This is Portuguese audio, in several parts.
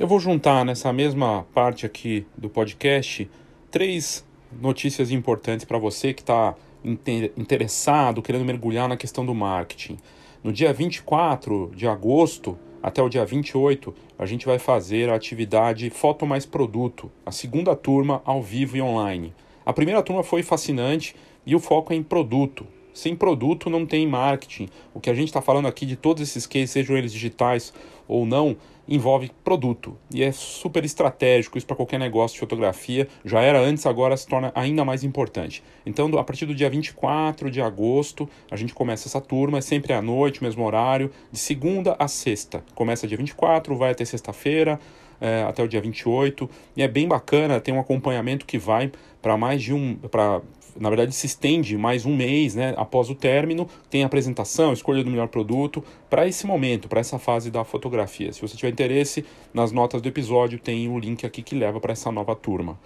Eu vou juntar nessa mesma parte aqui do podcast três notícias importantes para você que está interessado, querendo mergulhar na questão do marketing. No dia 24 de agosto até o dia 28, a gente vai fazer a atividade Foto Mais Produto, a segunda turma ao vivo e online. A primeira turma foi fascinante e o foco é em produto. Sem produto não tem marketing. O que a gente está falando aqui de todos esses cases, sejam eles digitais ou não, envolve produto. E é super estratégico isso para qualquer negócio de fotografia. Já era antes, agora se torna ainda mais importante. Então, a partir do dia 24 de agosto, a gente começa essa turma, é sempre à noite, mesmo horário, de segunda a sexta. Começa dia 24, vai até sexta-feira, é, até o dia 28. E é bem bacana, tem um acompanhamento que vai para mais de um. Na verdade, se estende mais um mês né, após o término. Tem apresentação, escolha do melhor produto para esse momento, para essa fase da fotografia. Se você tiver interesse, nas notas do episódio tem o link aqui que leva para essa nova turma.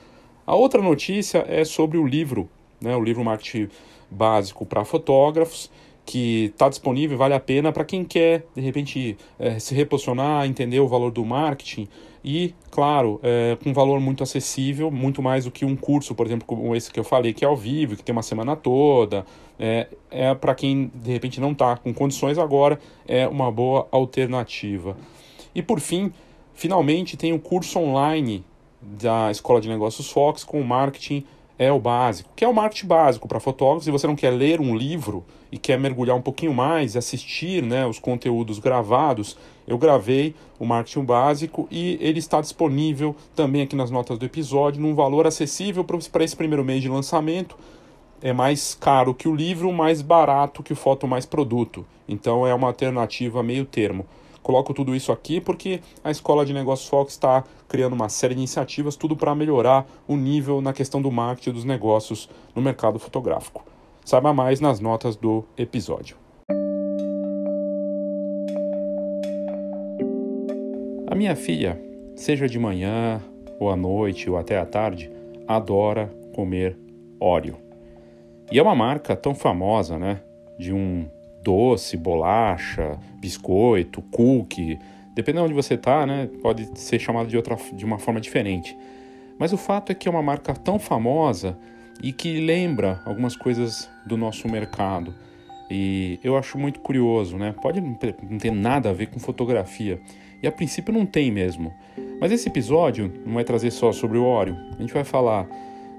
A outra notícia é sobre o livro, né, o livro Marketing Básico para Fotógrafos que está disponível vale a pena para quem quer, de repente, é, se reposicionar, entender o valor do marketing e, claro, é, com um valor muito acessível, muito mais do que um curso, por exemplo, como esse que eu falei, que é ao vivo, que tem uma semana toda. É, é para quem, de repente, não está com condições agora, é uma boa alternativa. E, por fim, finalmente tem o curso online da Escola de Negócios Fox com marketing é o básico, que é o marketing básico para fotógrafos. Se você não quer ler um livro e quer mergulhar um pouquinho mais e assistir né, os conteúdos gravados, eu gravei o marketing básico e ele está disponível também aqui nas notas do episódio, num valor acessível para esse primeiro mês de lançamento. É mais caro que o livro, mais barato que o Foto Mais Produto. Então é uma alternativa meio termo. Coloco tudo isso aqui porque a Escola de Negócios Fox está criando uma série de iniciativas, tudo para melhorar o nível na questão do marketing dos negócios no mercado fotográfico. Saiba mais nas notas do episódio. A minha filha, seja de manhã, ou à noite, ou até à tarde, adora comer Oreo. E é uma marca tão famosa, né? De um doce, bolacha, biscoito, cookie, dependendo de onde você está, né, pode ser chamado de, outra, de uma forma diferente. Mas o fato é que é uma marca tão famosa e que lembra algumas coisas do nosso mercado. E eu acho muito curioso, né? Pode não ter nada a ver com fotografia. E a princípio não tem mesmo. Mas esse episódio não vai trazer só sobre o Oreo. A gente vai falar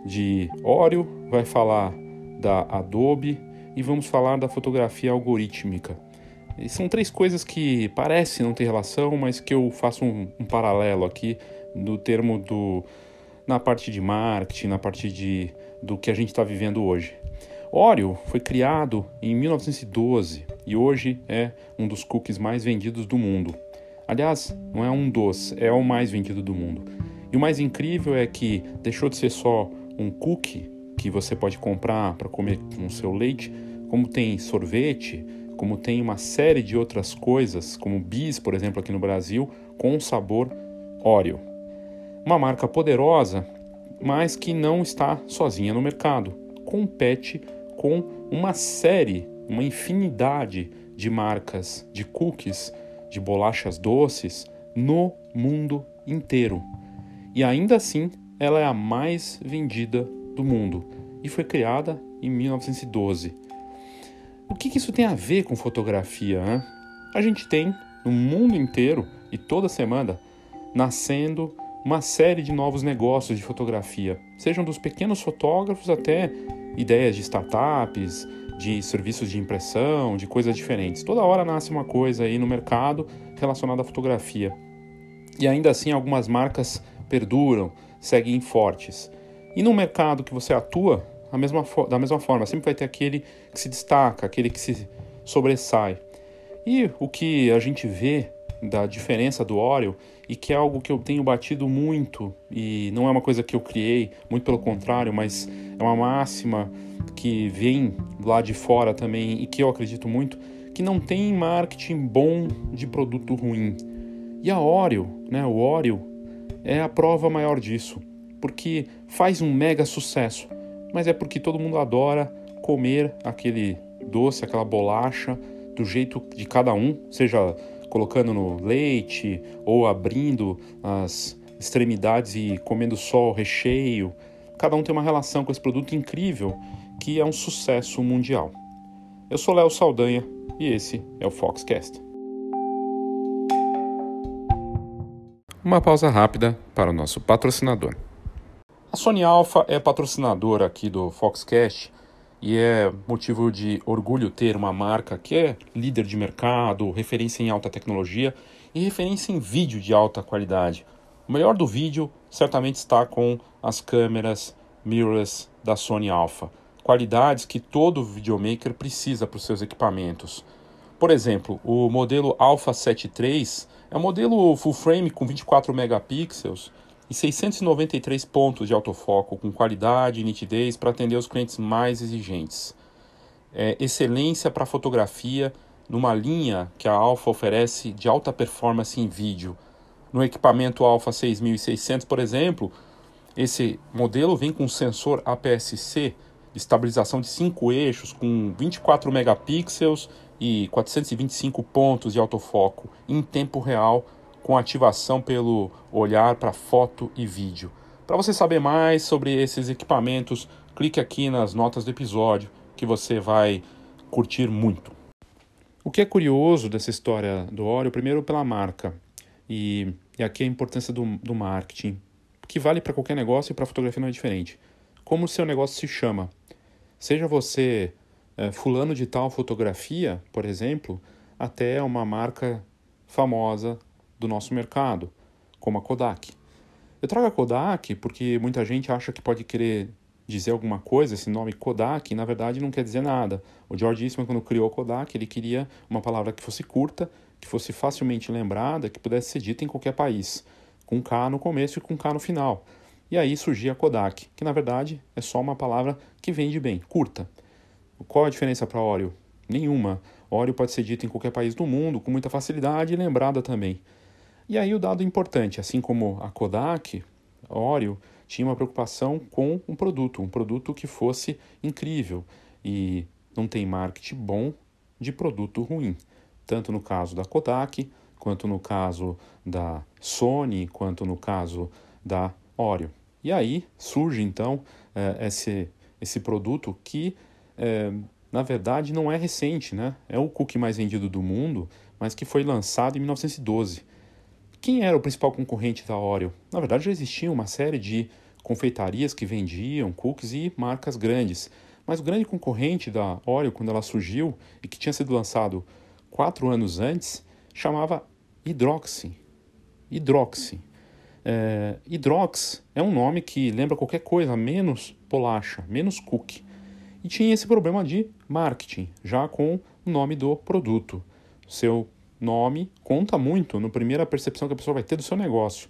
de Oreo, vai falar da Adobe, e vamos falar da fotografia algorítmica. E são três coisas que parecem não ter relação, mas que eu faço um, um paralelo aqui no termo do na parte de marketing, na parte de do que a gente está vivendo hoje. Oreo foi criado em 1912 e hoje é um dos cookies mais vendidos do mundo. Aliás, não é um dos, é o mais vendido do mundo. E o mais incrível é que deixou de ser só um cookie que você pode comprar para comer com seu leite, como tem sorvete, como tem uma série de outras coisas, como bis, por exemplo, aqui no Brasil, com sabor Oreo. Uma marca poderosa, mas que não está sozinha no mercado. Compete com uma série, uma infinidade de marcas de cookies, de bolachas doces no mundo inteiro. E ainda assim, ela é a mais vendida do mundo e foi criada em 1912. O que, que isso tem a ver com fotografia? A gente tem no mundo inteiro e toda semana nascendo uma série de novos negócios de fotografia, sejam dos pequenos fotógrafos até ideias de startups, de serviços de impressão, de coisas diferentes. Toda hora nasce uma coisa aí no mercado relacionada à fotografia. E ainda assim algumas marcas perduram, seguem fortes. E no mercado que você atua, mesma, da mesma forma, sempre vai ter aquele que se destaca, aquele que se sobressai. E o que a gente vê da diferença do Oreo e que é algo que eu tenho batido muito e não é uma coisa que eu criei, muito pelo contrário, mas é uma máxima que vem lá de fora também e que eu acredito muito que não tem marketing bom de produto ruim. E a Oreo, né, o Oreo é a prova maior disso porque faz um mega sucesso, mas é porque todo mundo adora comer aquele doce, aquela bolacha do jeito de cada um, seja colocando no leite ou abrindo as extremidades e comendo só o recheio. Cada um tem uma relação com esse produto incrível que é um sucesso mundial. Eu sou Léo Saldanha e esse é o Foxcast. Uma pausa rápida para o nosso patrocinador. A Sony Alpha é patrocinadora aqui do Foxcast e é motivo de orgulho ter uma marca que é líder de mercado, referência em alta tecnologia e referência em vídeo de alta qualidade. O melhor do vídeo certamente está com as câmeras mirrorless da Sony Alpha, qualidades que todo videomaker precisa para os seus equipamentos. Por exemplo, o modelo Alpha 7 III é um modelo full frame com 24 megapixels e 693 pontos de autofoco com qualidade e nitidez para atender os clientes mais exigentes. É, excelência para fotografia numa linha que a Alpha oferece de alta performance em vídeo. No equipamento Alpha 6600, por exemplo, esse modelo vem com sensor APS-C de estabilização de 5 eixos com 24 megapixels e 425 pontos de autofoco em tempo real com ativação pelo olhar para foto e vídeo. Para você saber mais sobre esses equipamentos, clique aqui nas notas do episódio que você vai curtir muito. O que é curioso dessa história do Oreo, primeiro pela marca, e, e aqui a importância do, do marketing, que vale para qualquer negócio e para fotografia não é diferente. Como o seu negócio se chama? Seja você é, fulano de tal fotografia, por exemplo, até uma marca famosa do nosso mercado, como a Kodak. Eu trago a Kodak porque muita gente acha que pode querer dizer alguma coisa, esse nome Kodak, na verdade não quer dizer nada. O George Eastman, quando criou a Kodak, ele queria uma palavra que fosse curta, que fosse facilmente lembrada, que pudesse ser dita em qualquer país, com K no começo e com K no final. E aí surgia a Kodak, que na verdade é só uma palavra que vende bem, curta. Qual a diferença para Oreo? Nenhuma. Oreo pode ser dito em qualquer país do mundo com muita facilidade e lembrada também. E aí o dado importante, assim como a Kodak, a Oreo, tinha uma preocupação com um produto, um produto que fosse incrível e não tem marketing bom de produto ruim, tanto no caso da Kodak, quanto no caso da Sony, quanto no caso da Oreo. E aí surge então é, esse, esse produto que é, na verdade não é recente, né? É o cookie mais vendido do mundo, mas que foi lançado em 1912 quem era o principal concorrente da Oreo? Na verdade, já existia uma série de confeitarias que vendiam cookies e marcas grandes, mas o grande concorrente da Oreo, quando ela surgiu e que tinha sido lançado quatro anos antes, chamava Hydroxy. Hydroxy. É, Hydrox é um nome que lembra qualquer coisa menos bolacha, menos cookie. E tinha esse problema de marketing, já com o nome do produto. Seu nome conta muito na primeira percepção que a pessoa vai ter do seu negócio.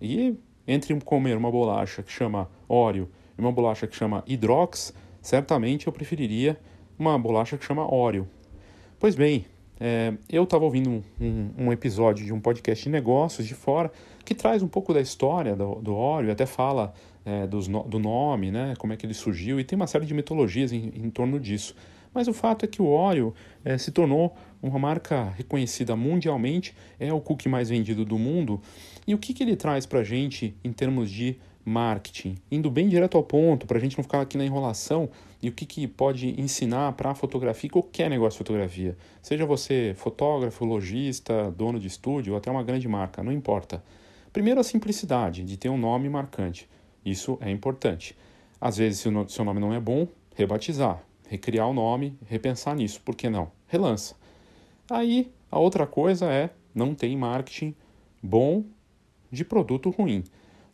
E entre comer uma bolacha que chama Oreo e uma bolacha que chama Hydrox, certamente eu preferiria uma bolacha que chama Oreo. Pois bem, é, eu estava ouvindo um, um, um, episódio de um podcast de negócios de fora que traz um pouco da história do, do Oreo, até fala é, dos, do nome, né, como é que ele surgiu, e tem uma série de mitologias em, em torno disso. Mas o fato é que o Oreo é, se tornou uma marca reconhecida mundialmente, é o cookie mais vendido do mundo. E o que, que ele traz para a gente em termos de marketing? Indo bem direto ao ponto, para a gente não ficar aqui na enrolação, e o que, que pode ensinar para a fotografia, qualquer negócio de fotografia. Seja você fotógrafo, lojista, dono de estúdio ou até uma grande marca, não importa. Primeiro, a simplicidade de ter um nome marcante. Isso é importante. Às vezes, se o seu nome não é bom, rebatizar recriar o nome, repensar nisso, por que não? Relança. Aí a outra coisa é não tem marketing bom de produto ruim.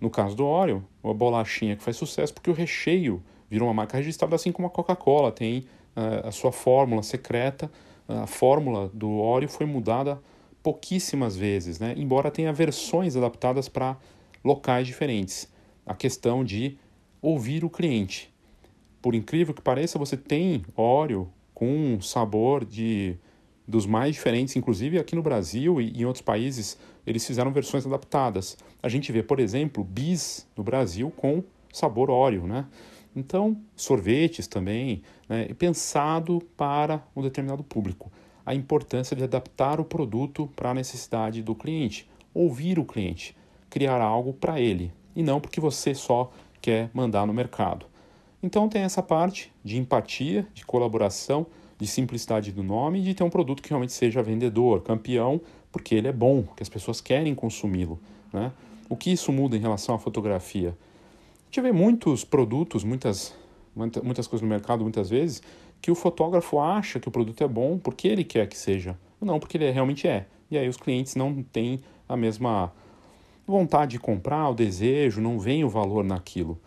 No caso do Oreo, a bolachinha que faz sucesso porque o recheio virou uma marca registrada, assim como a Coca-Cola tem uh, a sua fórmula secreta. A fórmula do Oreo foi mudada pouquíssimas vezes, né? embora tenha versões adaptadas para locais diferentes. A questão de ouvir o cliente por incrível que pareça, você tem óleo com sabor de dos mais diferentes, inclusive aqui no Brasil e em outros países, eles fizeram versões adaptadas. A gente vê, por exemplo, bis no Brasil com sabor óleo, né? Então, sorvetes também, né? pensado para um determinado público. a importância de adaptar o produto para a necessidade do cliente, ouvir o cliente, criar algo para ele e não porque você só quer mandar no mercado. Então tem essa parte de empatia, de colaboração, de simplicidade do nome e de ter um produto que realmente seja vendedor, campeão, porque ele é bom, que as pessoas querem consumi-lo. Né? O que isso muda em relação à fotografia? A gente vê muitos produtos, muitas, muitas coisas no mercado, muitas vezes, que o fotógrafo acha que o produto é bom porque ele quer que seja, não porque ele realmente é. E aí os clientes não têm a mesma vontade de comprar, o desejo, não vem o valor naquilo.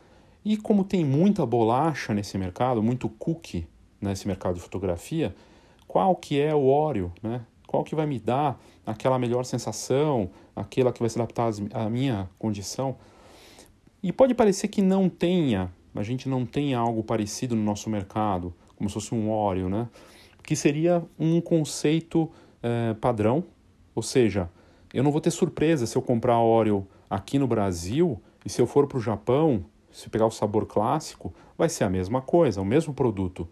E como tem muita bolacha nesse mercado, muito cookie nesse mercado de fotografia, qual que é o óleo, né? Qual que vai me dar aquela melhor sensação, aquela que vai se adaptar à minha condição? E pode parecer que não tenha, a gente não tem algo parecido no nosso mercado, como se fosse um óleo, né? Que seria um conceito é, padrão, ou seja, eu não vou ter surpresa se eu comprar óleo aqui no Brasil e se eu for para o Japão, se pegar o sabor clássico, vai ser a mesma coisa, o mesmo produto.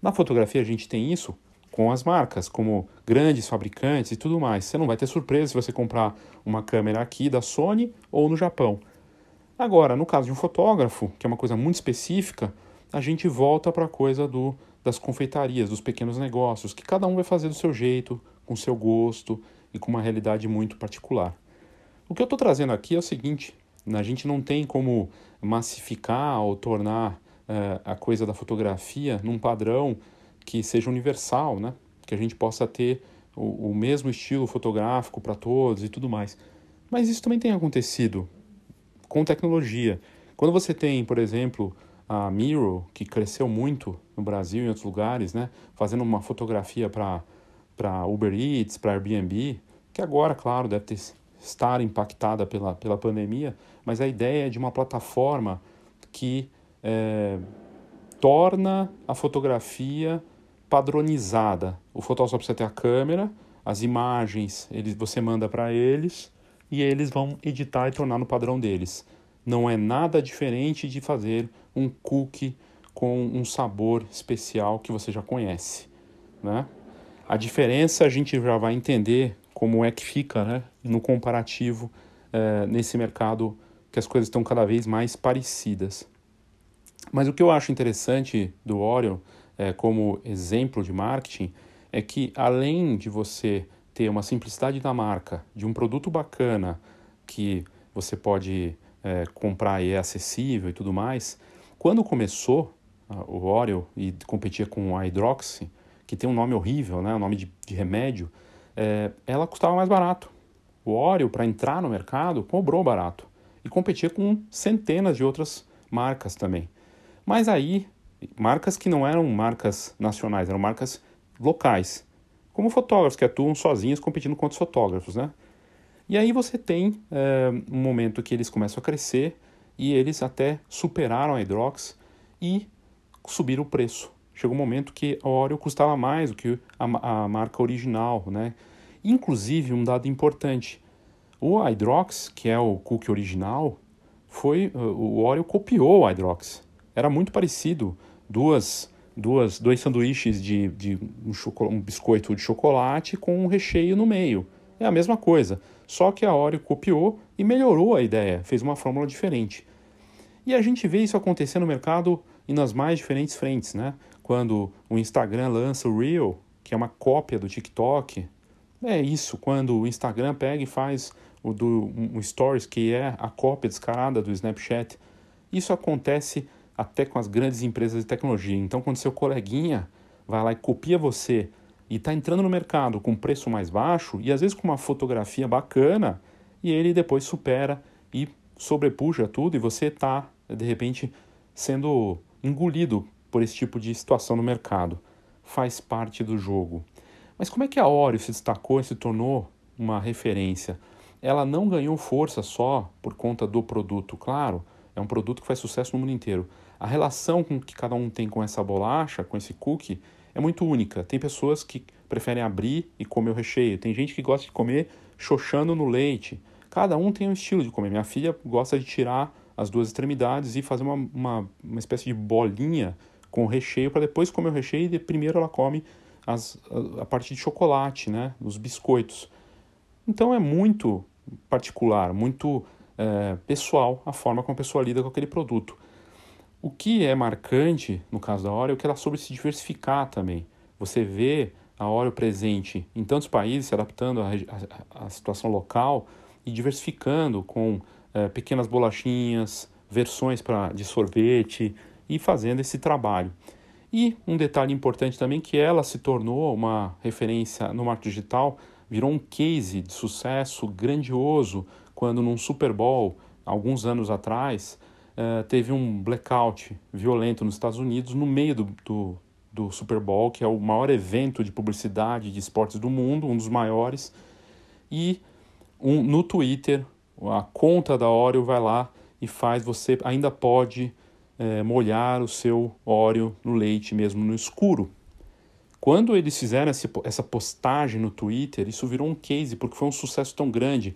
Na fotografia a gente tem isso com as marcas, como grandes fabricantes e tudo mais. Você não vai ter surpresa se você comprar uma câmera aqui da Sony ou no Japão. Agora, no caso de um fotógrafo, que é uma coisa muito específica, a gente volta para a coisa do, das confeitarias, dos pequenos negócios, que cada um vai fazer do seu jeito, com seu gosto e com uma realidade muito particular. O que eu estou trazendo aqui é o seguinte: a gente não tem como massificar ou tornar é, a coisa da fotografia num padrão que seja universal, né? Que a gente possa ter o, o mesmo estilo fotográfico para todos e tudo mais. Mas isso também tem acontecido com tecnologia. Quando você tem, por exemplo, a Miro, que cresceu muito no Brasil e em outros lugares, né? Fazendo uma fotografia para Uber Eats, para Airbnb, que agora, claro, deve ter, estar impactada pela, pela pandemia, mas a ideia é de uma plataforma que é, torna a fotografia padronizada. O fotógrafo precisa ter a câmera, as imagens eles, você manda para eles e eles vão editar e tornar no padrão deles. Não é nada diferente de fazer um cookie com um sabor especial que você já conhece. Né? A diferença a gente já vai entender como é que fica né, no comparativo é, nesse mercado que as coisas estão cada vez mais parecidas. Mas o que eu acho interessante do Orion, é, como exemplo de marketing, é que além de você ter uma simplicidade da marca, de um produto bacana que você pode é, comprar e é acessível e tudo mais, quando começou o Oreo e competia com a Hydroxy, que tem um nome horrível, né, um nome de, de remédio, é, ela custava mais barato. O Oreo, para entrar no mercado, cobrou barato e competia com centenas de outras marcas também. Mas aí, marcas que não eram marcas nacionais, eram marcas locais, como fotógrafos que atuam sozinhos competindo contra os fotógrafos, né? E aí você tem é, um momento que eles começam a crescer e eles até superaram a Hydrox e subiram o preço. Chegou um momento que a Oreo custava mais do que a, a marca original, né? Inclusive, um dado importante, o Hydrox, que é o cookie original, foi o Oreo copiou o Hydrox era muito parecido. Duas, duas, dois sanduíches de, de um, um biscoito de chocolate com um recheio no meio. É a mesma coisa, só que a Oreo copiou e melhorou a ideia, fez uma fórmula diferente. E a gente vê isso acontecer no mercado e nas mais diferentes frentes, né? Quando o Instagram lança o Reel, que é uma cópia do TikTok, é isso. Quando o Instagram pega e faz o do um Stories, que é a cópia descarada do Snapchat, isso acontece até com as grandes empresas de tecnologia. Então, quando seu coleguinha vai lá e copia você e está entrando no mercado com preço mais baixo e às vezes com uma fotografia bacana, e ele depois supera e sobrepuja tudo e você está, de repente, sendo engolido por esse tipo de situação no mercado. Faz parte do jogo. Mas como é que a Oreo se destacou e se tornou uma referência? Ela não ganhou força só por conta do produto, claro, é um produto que faz sucesso no mundo inteiro. A relação com que cada um tem com essa bolacha, com esse cookie, é muito única. Tem pessoas que preferem abrir e comer o recheio. Tem gente que gosta de comer xoxando no leite. Cada um tem um estilo de comer. Minha filha gosta de tirar as duas extremidades e fazer uma, uma, uma espécie de bolinha com o recheio para depois comer o recheio e primeiro ela come as, a, a parte de chocolate, né? Os biscoitos. Então é muito particular, muito é, pessoal a forma como a pessoa lida com aquele produto. O que é marcante no caso da Oreo é que ela soube se diversificar também. Você vê a Oreo presente em tantos países, se adaptando à, situação local e diversificando com é, pequenas bolachinhas, versões pra, de sorvete e fazendo esse trabalho. E um detalhe importante também que ela se tornou uma referência no marketing digital, virou um case de sucesso grandioso quando num Super Bowl, alguns anos atrás, uh, teve um blackout violento nos Estados Unidos no meio do, do, do Super Bowl, que é o maior evento de publicidade de esportes do mundo, um dos maiores, e um, no Twitter, a conta da Oreo vai lá e faz, você ainda pode é, molhar o seu óleo no leite mesmo no escuro. Quando eles fizeram essa postagem no Twitter, isso virou um case, porque foi um sucesso tão grande,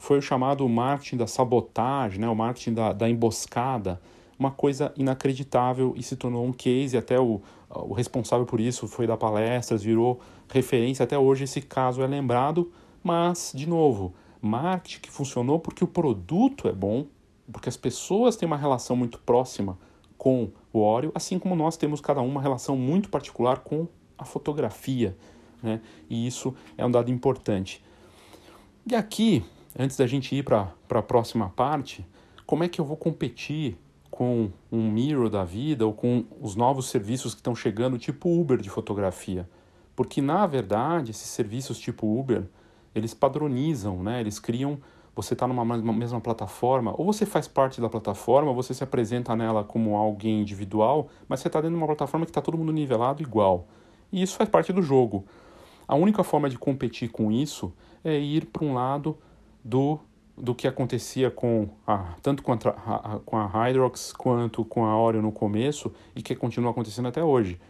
foi o chamado marketing da sabotagem, né, o marketing da, da emboscada, uma coisa inacreditável e se tornou um case, até o, o responsável por isso foi dar palestras, virou referência, até hoje esse caso é lembrado, mas, de novo, marketing que funcionou porque o produto é bom, porque as pessoas têm uma relação muito próxima com o óleo, assim como nós temos cada um uma relação muito particular com a fotografia, né? E isso é um dado importante. E aqui, antes da gente ir para a próxima parte, como é que eu vou competir com um Miro da vida ou com os novos serviços que estão chegando, tipo Uber de fotografia? Porque, na verdade, esses serviços tipo Uber, eles padronizam, né? Eles criam você está numa mesma plataforma, ou você faz parte da plataforma, você se apresenta nela como alguém individual, mas você está dentro de uma plataforma que está todo mundo nivelado igual. E isso faz parte do jogo. A única forma de competir com isso é ir para um lado do, do que acontecia com a, tanto com a, com a Hydrox quanto com a Oreo no começo e que continua acontecendo até hoje.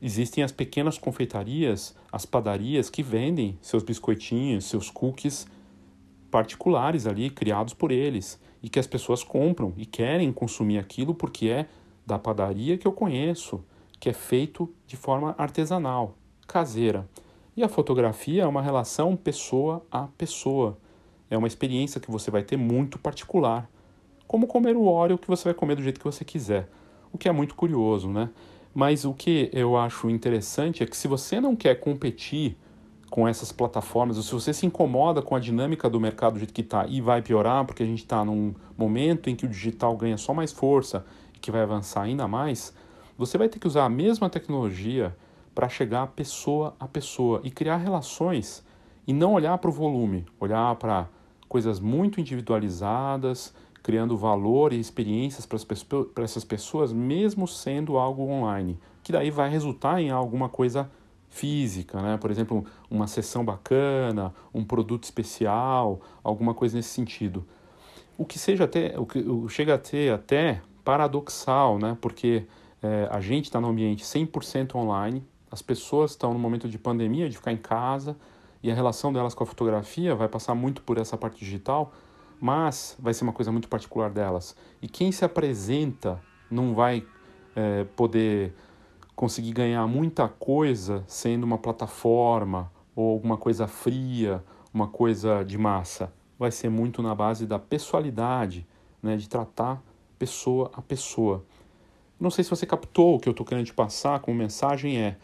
Existem as pequenas confeitarias, as padarias que vendem seus biscoitinhos, seus cookies particulares ali, criados por eles, e que as pessoas compram e querem consumir aquilo porque é da padaria que eu conheço, que é feito de forma artesanal, caseira. E a fotografia é uma relação pessoa a pessoa. É uma experiência que você vai ter muito particular. Como comer o óleo que você vai comer do jeito que você quiser. O que é muito curioso, né? Mas o que eu acho interessante é que se você não quer competir com essas plataformas, ou se você se incomoda com a dinâmica do mercado do jeito que está e vai piorar, porque a gente está num momento em que o digital ganha só mais força e que vai avançar ainda mais, você vai ter que usar a mesma tecnologia para chegar pessoa a pessoa e criar relações e não olhar para o volume, olhar para coisas muito individualizadas, criando valor e experiências para essas pessoas, mesmo sendo algo online, que daí vai resultar em alguma coisa física, né? por exemplo, uma sessão bacana, um produto especial, alguma coisa nesse sentido. O que seja até, o que chega a ter até paradoxal, né? porque é, a gente está no ambiente 100% online, as pessoas estão no momento de pandemia, de ficar em casa, e a relação delas com a fotografia vai passar muito por essa parte digital, mas vai ser uma coisa muito particular delas. E quem se apresenta não vai é, poder conseguir ganhar muita coisa sendo uma plataforma ou alguma coisa fria, uma coisa de massa. Vai ser muito na base da pessoalidade, né, de tratar pessoa a pessoa. Não sei se você captou o que eu estou querendo te passar como mensagem é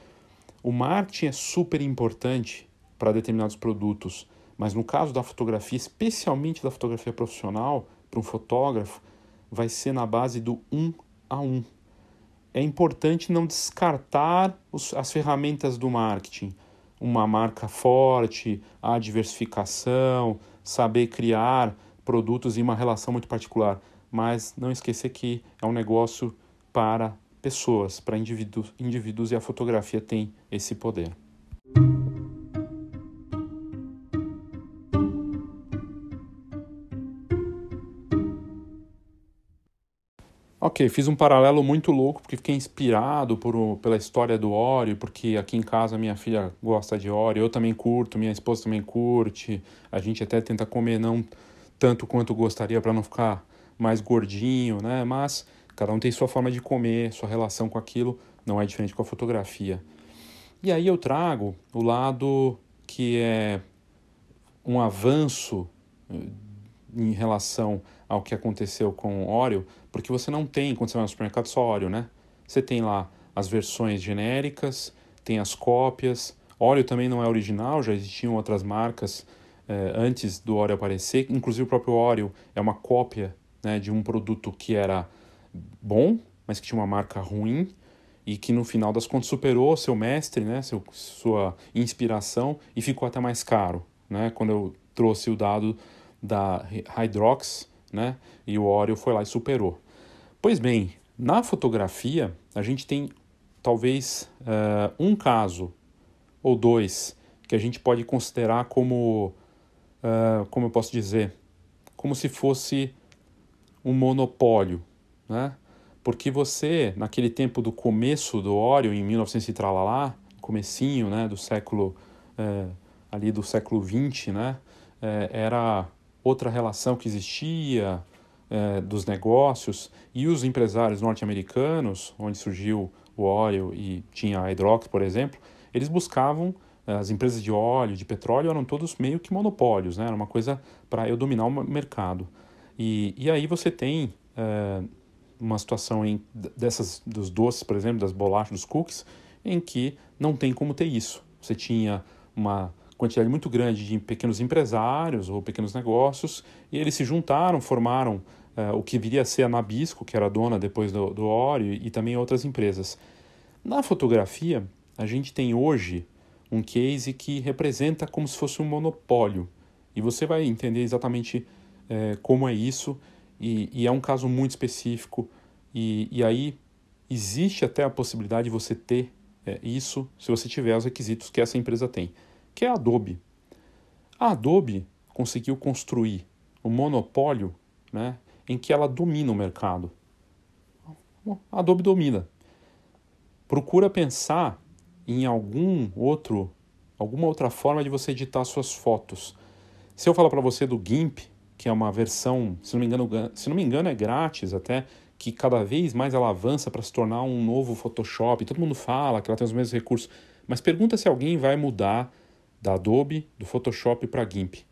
o marketing é super importante para determinados produtos, mas no caso da fotografia, especialmente da fotografia profissional, para um fotógrafo, vai ser na base do um a um é importante não descartar os, as ferramentas do marketing. Uma marca forte, a diversificação, saber criar produtos em uma relação muito particular. Mas não esquecer que é um negócio para pessoas, para indivíduos, indivíduos e a fotografia tem esse poder. Ok, fiz um paralelo muito louco porque fiquei inspirado por, pela história do Oreo, porque aqui em casa minha filha gosta de Oreo, eu também curto, minha esposa também curte, a gente até tenta comer não tanto quanto gostaria para não ficar mais gordinho, né? Mas cada um tem sua forma de comer, sua relação com aquilo não é diferente com a fotografia. E aí eu trago o lado que é um avanço eh, em relação ao que aconteceu com Oreo, porque você não tem, quando você vai no supermercado, só Oreo, né? Você tem lá as versões genéricas, tem as cópias. Oreo também não é original, já existiam outras marcas eh, antes do Oreo aparecer. Inclusive o próprio Oreo é uma cópia né, de um produto que era bom, mas que tinha uma marca ruim e que no final das contas superou seu mestre, né, seu, sua inspiração e ficou até mais caro, né, quando eu trouxe o dado da Hydrox, né, e o Oreo foi lá e superou. Pois bem, na fotografia a gente tem talvez uh, um caso ou dois que a gente pode considerar como, uh, como eu posso dizer, como se fosse um monopólio, né? Porque você, naquele tempo do começo do Oreo, em 1900 e tralalá, comecinho, né, do século, é, ali do século 20, né, é, era outra relação que existia é, dos negócios e os empresários norte-americanos, onde surgiu o Oreo e tinha a Hydrox, por exemplo, eles buscavam as empresas de óleo, de petróleo eram todos meio que monopólios, né? Era uma coisa para eu dominar o mercado. E, e aí você tem uma situação em, dessas dos doces, por exemplo, das bolachas, dos cookies, em que não tem como ter isso. Você tinha uma quantidade muito grande de pequenos empresários ou pequenos negócios e eles se juntaram, formaram uh, o que viria a ser a Nabisco, que era dona depois do, do Oreo e também outras empresas. Na fotografia, a gente tem hoje um case que representa como se fosse um monopólio e você vai entender exatamente uh, como é isso e, e é um caso muito específico, e, e aí existe até a possibilidade de você ter é, isso se você tiver os requisitos que essa empresa tem, que é a Adobe. A Adobe conseguiu construir um monopólio né, em que ela domina o mercado. A Adobe domina. Procura pensar em algum outro, alguma outra forma de você editar suas fotos. Se eu falar para você do GIMP, que é uma versão, se não me engano, se não me engano é grátis até, que cada vez mais ela avança para se tornar um novo Photoshop. Todo mundo fala que ela tem os mesmos recursos, mas pergunta se alguém vai mudar da Adobe, do Photoshop para GIMP.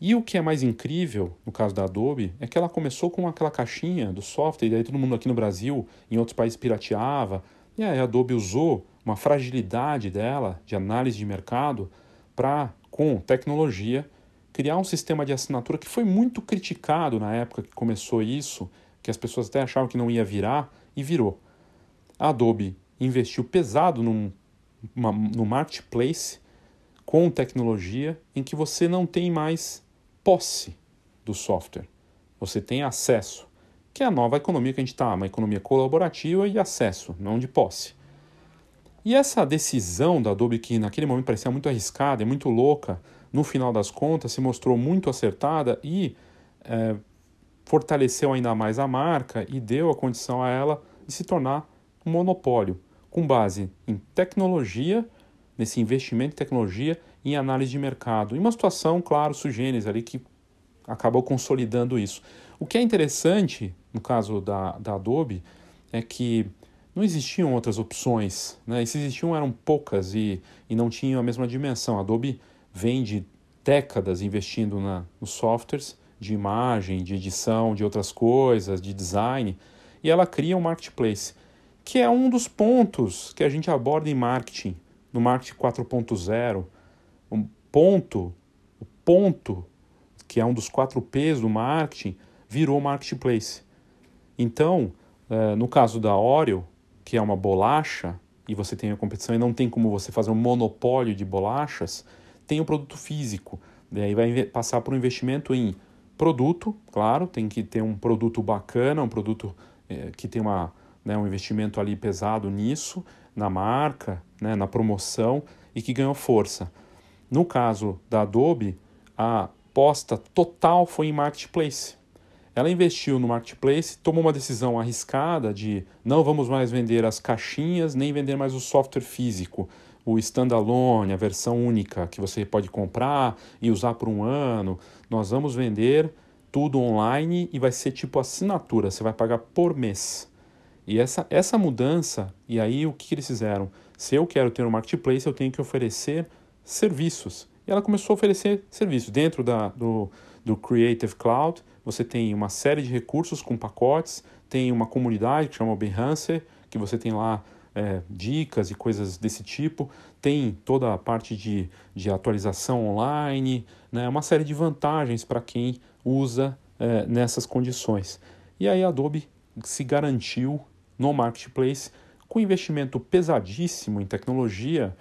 E o que é mais incrível no caso da Adobe é que ela começou com aquela caixinha do software, e aí todo mundo aqui no Brasil, em outros países pirateava, e aí a Adobe usou uma fragilidade dela de análise de mercado para, com tecnologia, criar um sistema de assinatura que foi muito criticado na época que começou isso, que as pessoas até achavam que não ia virar, e virou. A Adobe investiu pesado num, uma, no marketplace com tecnologia em que você não tem mais posse do software, você tem acesso, que é a nova economia que a gente está, uma economia colaborativa e acesso, não de posse. E essa decisão da Adobe, que naquele momento parecia muito arriscada e muito louca, no final das contas, se mostrou muito acertada e é, fortaleceu ainda mais a marca e deu a condição a ela de se tornar um monopólio, com base em tecnologia, nesse investimento em tecnologia e em análise de mercado. Em uma situação, claro, sugêneres ali que acabou consolidando isso. O que é interessante, no caso da, da Adobe, é que não existiam outras opções, né? E se existiam eram poucas e, e não tinham a mesma dimensão. A Adobe vem de décadas investindo na, nos softwares de imagem, de edição, de outras coisas, de design, e ela cria um marketplace, que é um dos pontos que a gente aborda em marketing, no marketing 4.0. Um ponto, o ponto, que é um dos quatro P's do marketing, virou marketplace. Então, eh, no caso da Oreo, que é uma bolacha, e você tem a competição e não tem como você fazer um monopólio de bolachas, tem o produto físico. Daí vai passar por um investimento em produto, claro, tem que ter um produto bacana, um produto é, que tem uma, né, um investimento ali pesado nisso, na marca, né, na promoção e que ganhou força. No caso da Adobe, a aposta total foi em marketplace. Ela investiu no marketplace, tomou uma decisão arriscada de não vamos mais vender as caixinhas, nem vender mais o software físico o standalone, a versão única que você pode comprar e usar por um ano. Nós vamos vender tudo online e vai ser tipo assinatura, você vai pagar por mês. E essa, essa mudança, e aí o que eles fizeram? Se eu quero ter um marketplace, eu tenho que oferecer serviços. E ela começou a oferecer serviços. Dentro da, do, do Creative Cloud, você tem uma série de recursos com pacotes, tem uma comunidade que chama Behance, que você tem lá é, dicas e coisas desse tipo, tem toda a parte de, de atualização online, né, uma série de vantagens para quem usa é, nessas condições. E aí a Adobe se garantiu no marketplace com investimento pesadíssimo em tecnologia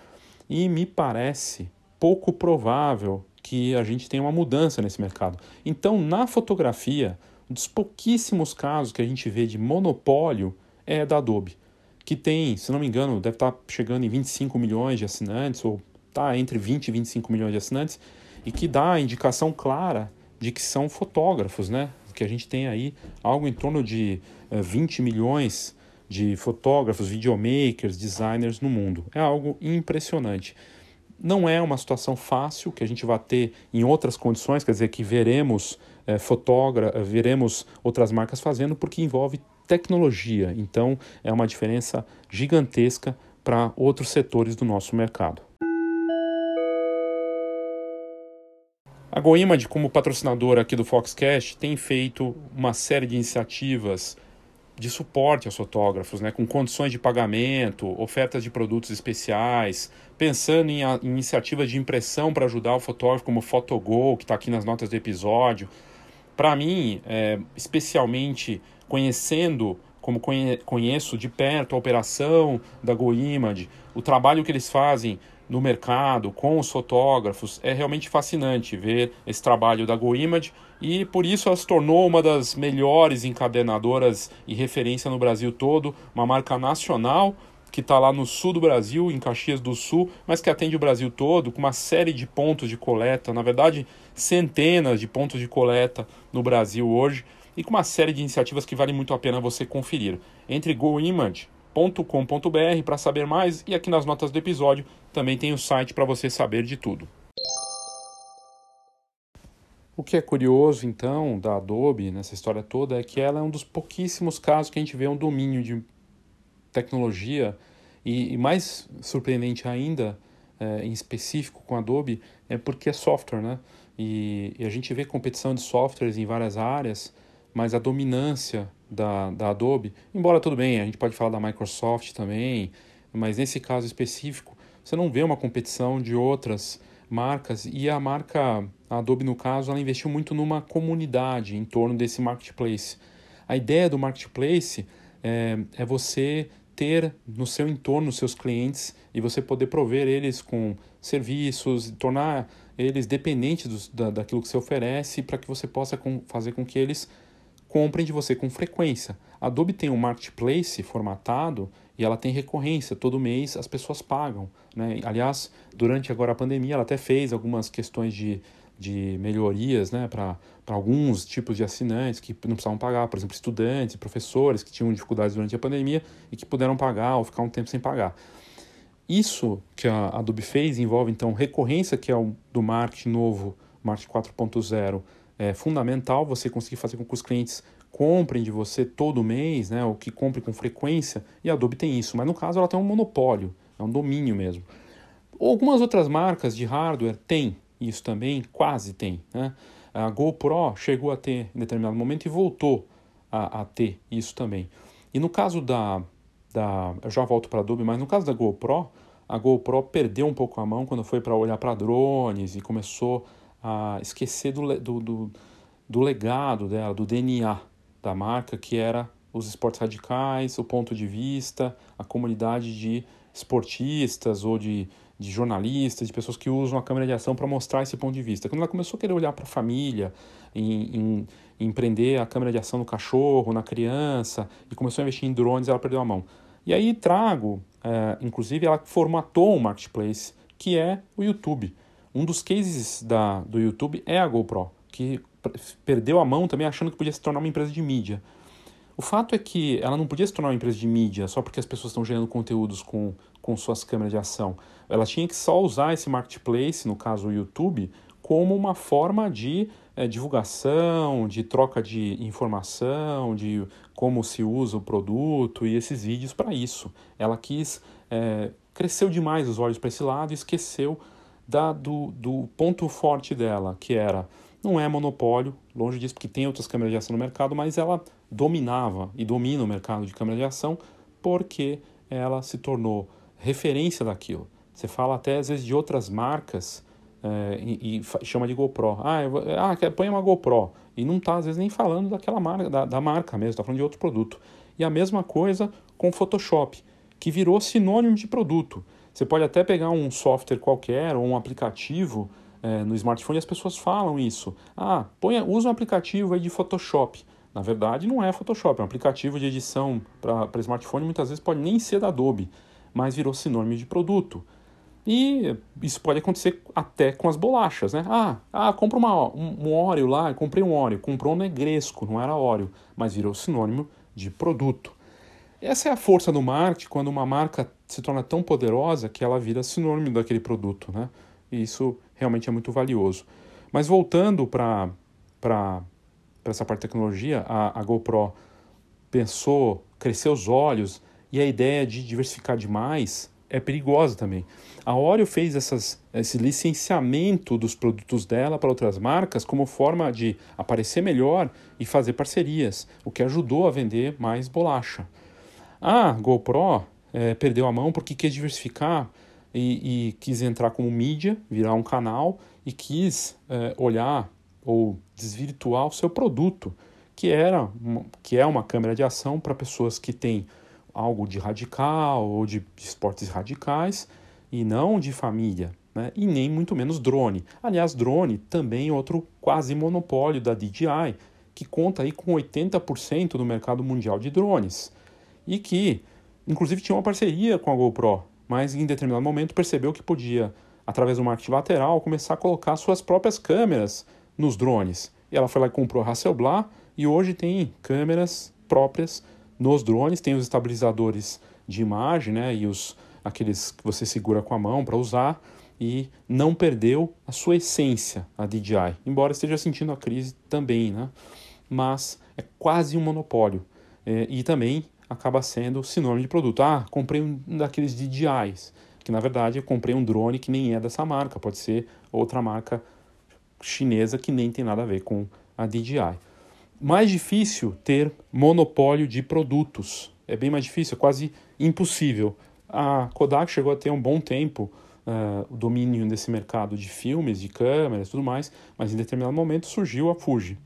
e me parece pouco provável que a gente tenha uma mudança nesse mercado. Então, na fotografia, um dos pouquíssimos casos que a gente vê de monopólio é da Adobe, que tem, se não me engano, deve estar chegando em 25 milhões de assinantes, ou está entre 20 e 25 milhões de assinantes, e que dá a indicação clara de que são fotógrafos, né? Que a gente tem aí algo em torno de 20 eh, milhões de fotógrafos, videomakers, designers no mundo. É algo impressionante. Não é uma situação fácil que a gente vai ter em outras condições, quer dizer, que veremos é, veremos outras marcas fazendo, porque envolve tecnologia. Então, é uma diferença gigantesca para outros setores do nosso mercado. A GoImage, como patrocinadora aqui do Foxcast, tem feito uma série de iniciativas de suporte aos fotógrafos, né, com condições de pagamento, ofertas de produtos especiais, pensando em, a, iniciativas de impressão para ajudar o fotógrafo, como o Photogol, que está aqui nas notas do episódio. Para mim, é, especialmente conhecendo, como conhe, conheço de perto a operação da GoImage, o trabalho que eles fazem no mercado com os fotógrafos. É realmente fascinante ver esse trabalho da GoImage e por isso ela se tornou uma das melhores encadenadoras e referência no Brasil todo, uma marca nacional que está lá no sul do Brasil, em Caxias do Sul, mas que atende o Brasil todo, com uma série de pontos de coleta, na verdade, centenas de pontos de coleta no Brasil hoje, e com uma série de iniciativas que vale muito a pena você conferir. Entre GoImage com.br para saber mais e aqui nas notas do episódio também tem o site para você saber de tudo. O que é curioso então da Adobe nessa história toda é que ela é um dos pouquíssimos casos que a gente vê um domínio de tecnologia e, e mais surpreendente ainda, é, em específico com Adobe, é porque é software, né? E, e a gente vê competição de softwares em várias áreas, mas a dominância da, da Adobe, embora tudo bem, a gente pode falar da Microsoft também, mas nesse caso específico, você não vê uma competição de outras marcas e a marca a Adobe no caso ela investiu muito numa comunidade em torno desse marketplace. A ideia do marketplace é, é você ter no seu entorno seus clientes e você poder prover eles com serviços tornar eles dependentes dos, da, daquilo que você oferece para que você possa com, fazer com que eles comprem de você com frequência. A Adobe tem um marketplace formatado e ela tem recorrência, todo mês as pessoas pagam. Né? Aliás, durante agora a pandemia, ela até fez algumas questões de, de melhorias né? para alguns tipos de assinantes que não precisavam pagar, por exemplo, estudantes, professores que tinham dificuldades durante a pandemia e que puderam pagar ou ficar um tempo sem pagar. Isso que a Adobe fez envolve então recorrência, que é o do marketing novo, marketing 4.0 é fundamental você conseguir fazer com que os clientes comprem de você todo mês, né, ou que comprem com frequência, e a Adobe tem isso, mas no caso ela tem um monopólio, é um domínio mesmo. Algumas outras marcas de hardware têm isso também, quase tem. Né? A GoPro chegou a ter em determinado momento e voltou a, a ter isso também. E no caso da, da. Eu já volto para a Adobe, mas no caso da GoPro, a GoPro perdeu um pouco a mão quando foi para olhar para drones e começou a esquecer do, do, do, do legado dela, do DNA da marca, que era os esportes radicais, o ponto de vista, a comunidade de esportistas ou de, de jornalistas, de pessoas que usam a câmera de ação para mostrar esse ponto de vista. Quando ela começou a querer olhar para a família, em, em, em prender a câmera de ação no cachorro, na criança, e começou a investir em drones, ela perdeu a mão. E aí trago, é, inclusive, ela formatou um marketplace, que é o YouTube. Um dos cases da, do YouTube é a GoPro, que perdeu a mão também achando que podia se tornar uma empresa de mídia. O fato é que ela não podia se tornar uma empresa de mídia só porque as pessoas estão gerando conteúdos com, com suas câmeras de ação. Ela tinha que só usar esse marketplace, no caso o YouTube, como uma forma de é, divulgação, de troca de informação, de como se usa o produto e esses vídeos para isso. Ela quis, é, cresceu demais os olhos para esse lado e esqueceu da, do, do ponto forte dela, que era não é monopólio, longe disso, porque tem outras câmeras de ação no mercado, mas ela dominava e domina o mercado de câmera de ação porque ela se tornou referência daquilo. Você fala até às vezes de outras marcas é, e, e, chama de GoPro. Ah, eu, ah, põe uma GoPro. E não está às vezes nem falando daquela marca, da, da marca mesmo, está falando de outro produto. E a mesma coisa com Photoshop, que virou sinônimo de produto. Você pode até pegar um software qualquer ou um aplicativo é, no smartphone, as pessoas falam isso. Ah, põe, usa um aplicativo aí de Photoshop. Na verdade, não é Photoshop, é um aplicativo de edição para smartphone, muitas vezes pode nem ser da Adobe, mas virou sinônimo de produto. E isso pode acontecer até com as bolachas, né? Ah, ah compra uma, um, um Oreo lá, comprei um Oreo, comprou um negresco, não era Oreo, mas virou sinônimo de produto. Essa é a força do marketing, quando uma marca se torna tão poderosa que ela vira sinônimo daquele produto, né? E isso realmente é muito valioso. Mas voltando para essa parte de tecnologia, a, a GoPro pensou, cresceu os olhos e a ideia de diversificar demais é perigosa também. A Oreo fez essas, esse licenciamento dos produtos dela para outras marcas como forma de aparecer melhor e fazer parcerias, o que ajudou a vender mais bolacha. A GoPro é, perdeu a mão porque quis diversificar e, e, quis entrar como mídia, virar um canal e quis é, olhar ou desvirtuar o seu produto, que era que é uma câmera de ação para pessoas que têm algo de radical ou de esportes radicais e não de família, né? e nem muito menos drone. Aliás, drone também é outro quase monopólio da DJI, que conta aí com 80% do mercado mundial de drones e que inclusive tinha uma parceria com a GoPro mas em determinado momento percebeu que podia, através do marketing lateral, começar a colocar suas próprias câmeras nos drones. E ela foi lá e comprou a Hasselblad e hoje tem câmeras próprias nos drones, tem os estabilizadores de imagem, né, e os aqueles que você segura com a mão para usar e não perdeu a sua essência, a DJI, embora esteja sentindo a crise também, né? Mas é quase um monopólio. É, e também acaba sendo sinônimo de produto. Ah, comprei um daqueles DJIs, que na verdade eu comprei um drone que nem é dessa marca, pode ser outra marca chinesa que nem tem nada a ver com a DJI. Mais difícil ter monopólio de produtos. É bem mais difícil, é quase impossível. A Kodak chegou a ter um bom tempo uh, o domínio desse mercado de filmes, de câmeras tudo mais, mas em determinado momento surgiu a Fuji.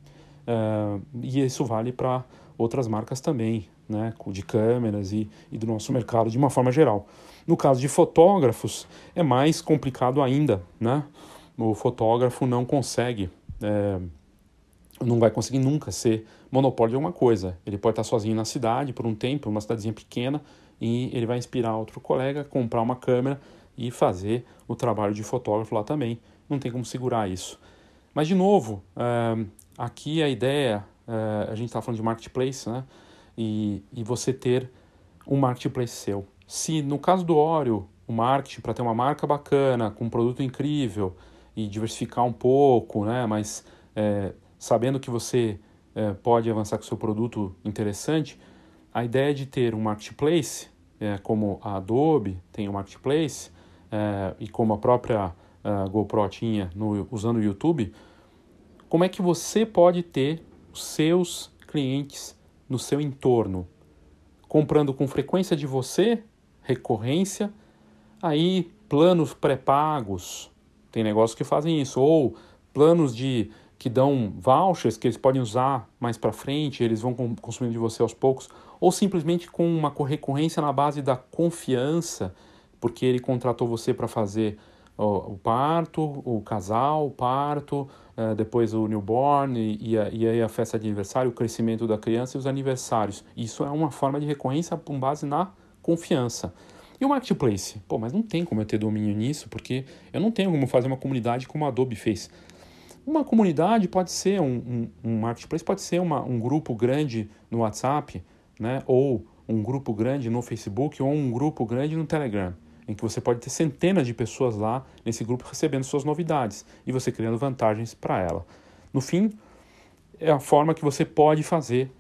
Uh, e isso vale para outras marcas também né, de câmeras e, e do nosso mercado de uma forma geral. No caso de fotógrafos, é mais complicado ainda, né? O fotógrafo não consegue, é, não vai conseguir nunca ser monopólio de alguma coisa. Ele pode estar sozinho na cidade por um tempo, uma cidadezinha pequena, e ele vai inspirar outro colega, comprar uma câmera e fazer o trabalho de fotógrafo lá também. Não tem como segurar isso. Mas, de novo, é, aqui a ideia, é, a gente está falando de marketplace, né? E, e você ter um marketplace seu. Se no caso do Oreo, o marketing para ter uma marca bacana, com um produto incrível e diversificar um pouco, né, mas é, sabendo que você é, pode avançar com seu produto interessante, a ideia de ter um marketplace, é, como a Adobe tem um marketplace, é, e como a própria a GoPro tinha no, usando o YouTube, como é que você pode ter os seus clientes no seu entorno, comprando com frequência de você, recorrência, aí planos pré-pagos, tem negócios que fazem isso, ou planos de que dão vouchers que eles podem usar mais para frente, eles vão consumindo de você aos poucos, ou simplesmente com uma recorrência na base da confiança, porque ele contratou você para fazer o, parto, o casal, o parto, uh, depois o newborn e, e, a, e aí a festa de aniversário, o crescimento da criança e os aniversários. Isso é uma forma de recorrência com base na confiança. E o marketplace? Pô, mas não tem como eu ter domínio nisso, porque eu não tenho como fazer uma comunidade como a Adobe fez. Uma comunidade pode ser um, um, um marketplace, pode ser uma, um grupo grande no WhatsApp, né? ou um grupo grande no Facebook, ou um grupo grande no Telegram em que você pode ter centenas de pessoas lá nesse grupo recebendo suas novidades e você criando vantagens para ela. No fim, é a forma que você pode fazer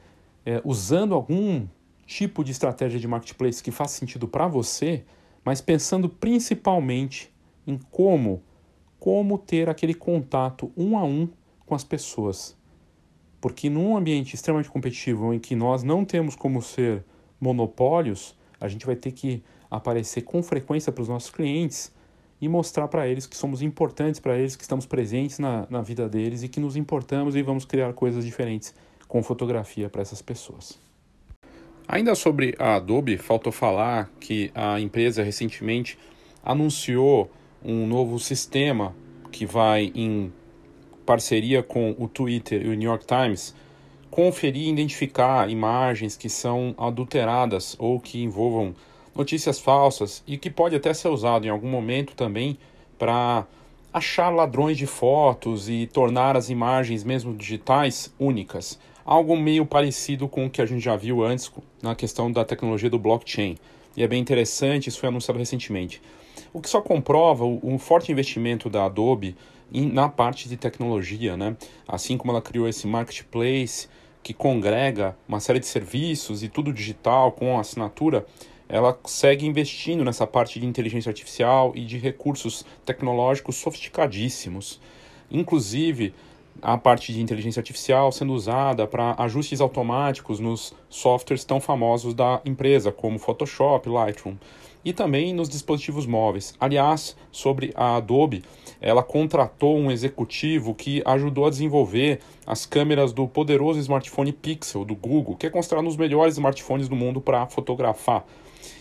é, usando algum tipo de estratégia de marketplace que faça sentido para você, mas pensando principalmente em como como ter aquele contato um a um com as pessoas. Porque num ambiente extremamente competitivo em que nós não temos como ser monopólios, a gente vai ter que aparecer com frequência para os nossos clientes e mostrar para eles que somos importantes para eles, que estamos presentes na, na vida deles e que nos importamos e vamos criar coisas diferentes com fotografia para essas pessoas. Ainda sobre a Adobe, faltou falar que a empresa recentemente anunciou um novo sistema que vai em parceria com o Twitter e o New York Times conferir e identificar imagens que são adulteradas ou que envolvam notícias falsas e que pode até ser usado em algum momento também para achar ladrões de fotos e tornar as imagens, mesmo digitais, únicas. Algo meio parecido com o que a gente já viu antes na questão da tecnologia do blockchain. E é bem interessante, isso foi anunciado recentemente. O que só comprova o, forte investimento da Adobe na parte de tecnologia, né? Assim como ela criou esse marketplace que congrega uma série de serviços e tudo digital com assinatura, ela segue investindo nessa parte de inteligência artificial e de recursos tecnológicos sofisticadíssimos. Inclusive, a parte de inteligência artificial sendo usada para ajustes automáticos nos softwares tão famosos da empresa, como Photoshop, Lightroom, e também nos dispositivos móveis. Aliás, sobre a Adobe, ela contratou um executivo que ajudou a desenvolver as câmeras do poderoso smartphone Pixel do Google, que é considerado um dos melhores smartphones do mundo para fotografar.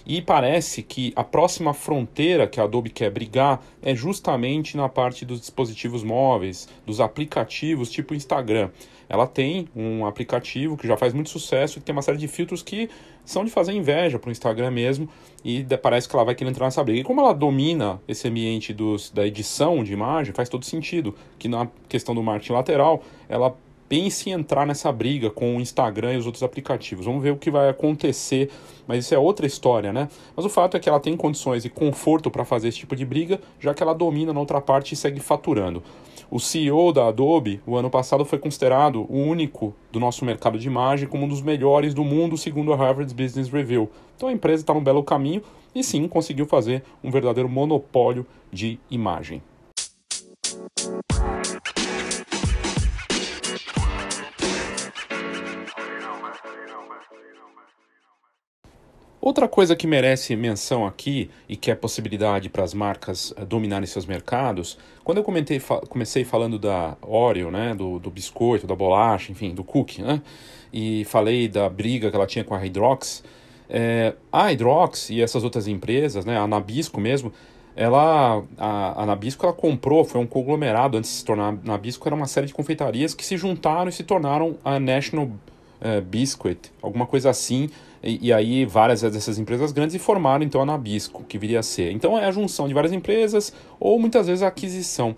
E parece que a próxima fronteira que a Adobe quer brigar é justamente na parte dos dispositivos móveis, dos aplicativos tipo Instagram. Ela tem um aplicativo que já faz muito sucesso e tem uma série de filtros que são de fazer inveja para o Instagram mesmo e parece que ela vai querer entrar nessa briga. E como ela domina esse ambiente dos, da edição de imagem, faz todo sentido que na questão do marketing lateral ela pense em entrar nessa briga com o Instagram e os outros aplicativos. Vamos ver o que vai acontecer, mas isso é outra história, né? Mas o fato é que ela tem condições e conforto para fazer esse tipo de briga, já que ela domina na outra parte e segue faturando. O CEO da Adobe, o ano passado, foi considerado o único do nosso mercado de imagem como um dos melhores do mundo, segundo a Harvard Business Review. Então a empresa está num belo caminho e sim conseguiu fazer um verdadeiro monopólio de imagem. Outra coisa que merece menção aqui e que é possibilidade para as marcas eh, dominarem seus mercados, quando eu comentei, comecei falando da Oreo, né, do, do biscoito, da bolacha, enfim, do cookie, né, e falei da briga que ela tinha com a Hydrox, é, a Hydrox e essas outras empresas, né, a Nabisco mesmo, ela, a, a Nabisco ela comprou, foi um conglomerado antes de se tornar Nabisco, era uma série de confeitarias que se juntaram e se tornaram a National uh, Biscuit, alguma coisa assim, e, e, aí várias dessas empresas grandes e formaram então a Nabisco, que viria a ser. Então é a junção de várias empresas ou muitas vezes a aquisição.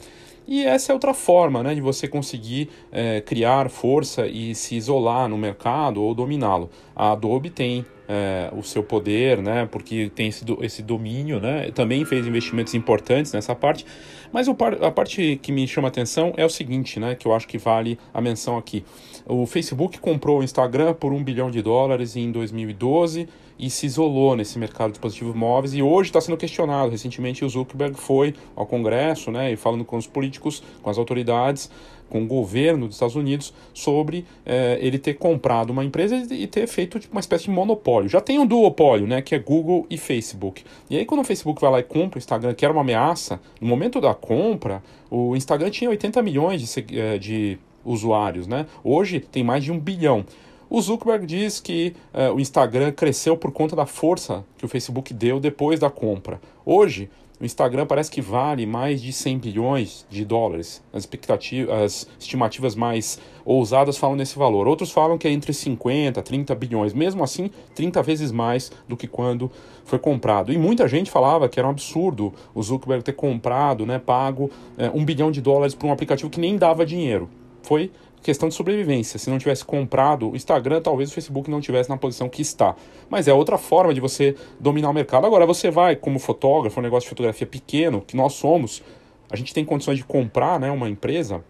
E essa é outra forma né, de você conseguir é, criar força e se isolar no mercado ou dominá-lo. A Adobe tem é, o seu poder, né, porque tem esse, esse domínio, né, também fez investimentos importantes nessa parte, mas o, a parte que me chama atenção é o seguinte, né, que eu acho que vale a menção aqui. O Facebook comprou o Instagram por um bilhão de dólares em 2012 e se isolou nesse mercado de dispositivos móveis e hoje está sendo questionado. Recentemente o Zuckerberg foi ao Congresso, né, e falando com os políticos, com as autoridades, com o governo dos Estados Unidos sobre é, ele ter comprado uma empresa e ter feito tipo, uma espécie de monopólio. Já tem um duopólio, né, que é Google e Facebook. E aí quando o Facebook vai lá e compra o Instagram, que era uma ameaça, no momento da compra, o Instagram tinha 80 milhões de, é, de usuários, né? Hoje tem mais de um bilhão. O Zuckerberg diz que uh, o Instagram cresceu por conta da força que o Facebook deu depois da compra. Hoje, o Instagram parece que vale mais de 100 bilhões de dólares. As, expectativas, as estimativas mais ousadas falam nesse valor. Outros falam que é entre 50 30 bilhões. Mesmo assim, 30 vezes mais do que quando foi comprado. E muita gente falava que era um absurdo o Zuckerberg ter comprado, né, pago é, um bilhão de dólares por um aplicativo que nem dava dinheiro. Foi questão de sobrevivência. Se não tivesse comprado o Instagram, talvez o Facebook não tivesse na posição que está. Mas é outra forma de você dominar o mercado. Agora, você vai, como fotógrafo, um negócio de fotografia pequeno, que nós somos, a gente tem condições de comprar né, uma empresa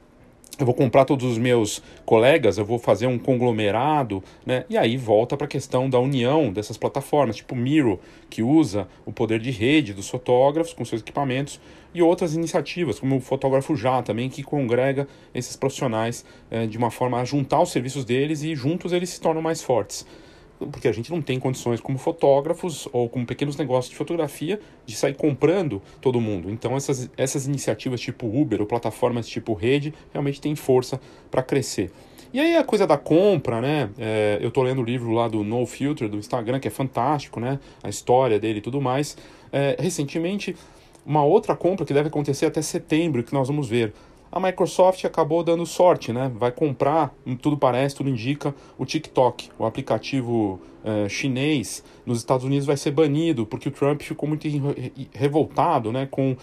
eu vou comprar todos os meus colegas, eu vou fazer um conglomerado, né? E aí volta para a questão da união dessas plataformas, tipo Miro, que usa o poder de rede dos fotógrafos com seus equipamentos, e outras iniciativas, como o Fotógrafo Já também, que congrega esses profissionais eh, de uma forma a juntar os serviços deles e juntos eles se tornam mais fortes porque a gente não tem condições como fotógrafos ou como pequenos negócios de fotografia de sair comprando todo mundo. Então essas, essas iniciativas tipo Uber ou plataformas tipo Rede realmente têm força para crescer. E aí a coisa da compra, né? É, eu tô lendo o livro lá do No Filter do Instagram, que é fantástico, né? A história dele e tudo mais. É, recentemente, uma outra compra que deve acontecer até setembro, que nós vamos ver a Microsoft acabou dando sorte, né? Vai comprar, tudo parece, tudo indica, o TikTok, o aplicativo uh, chinês nos Estados Unidos vai ser banido, porque o Trump ficou muito revoltado né, com uh,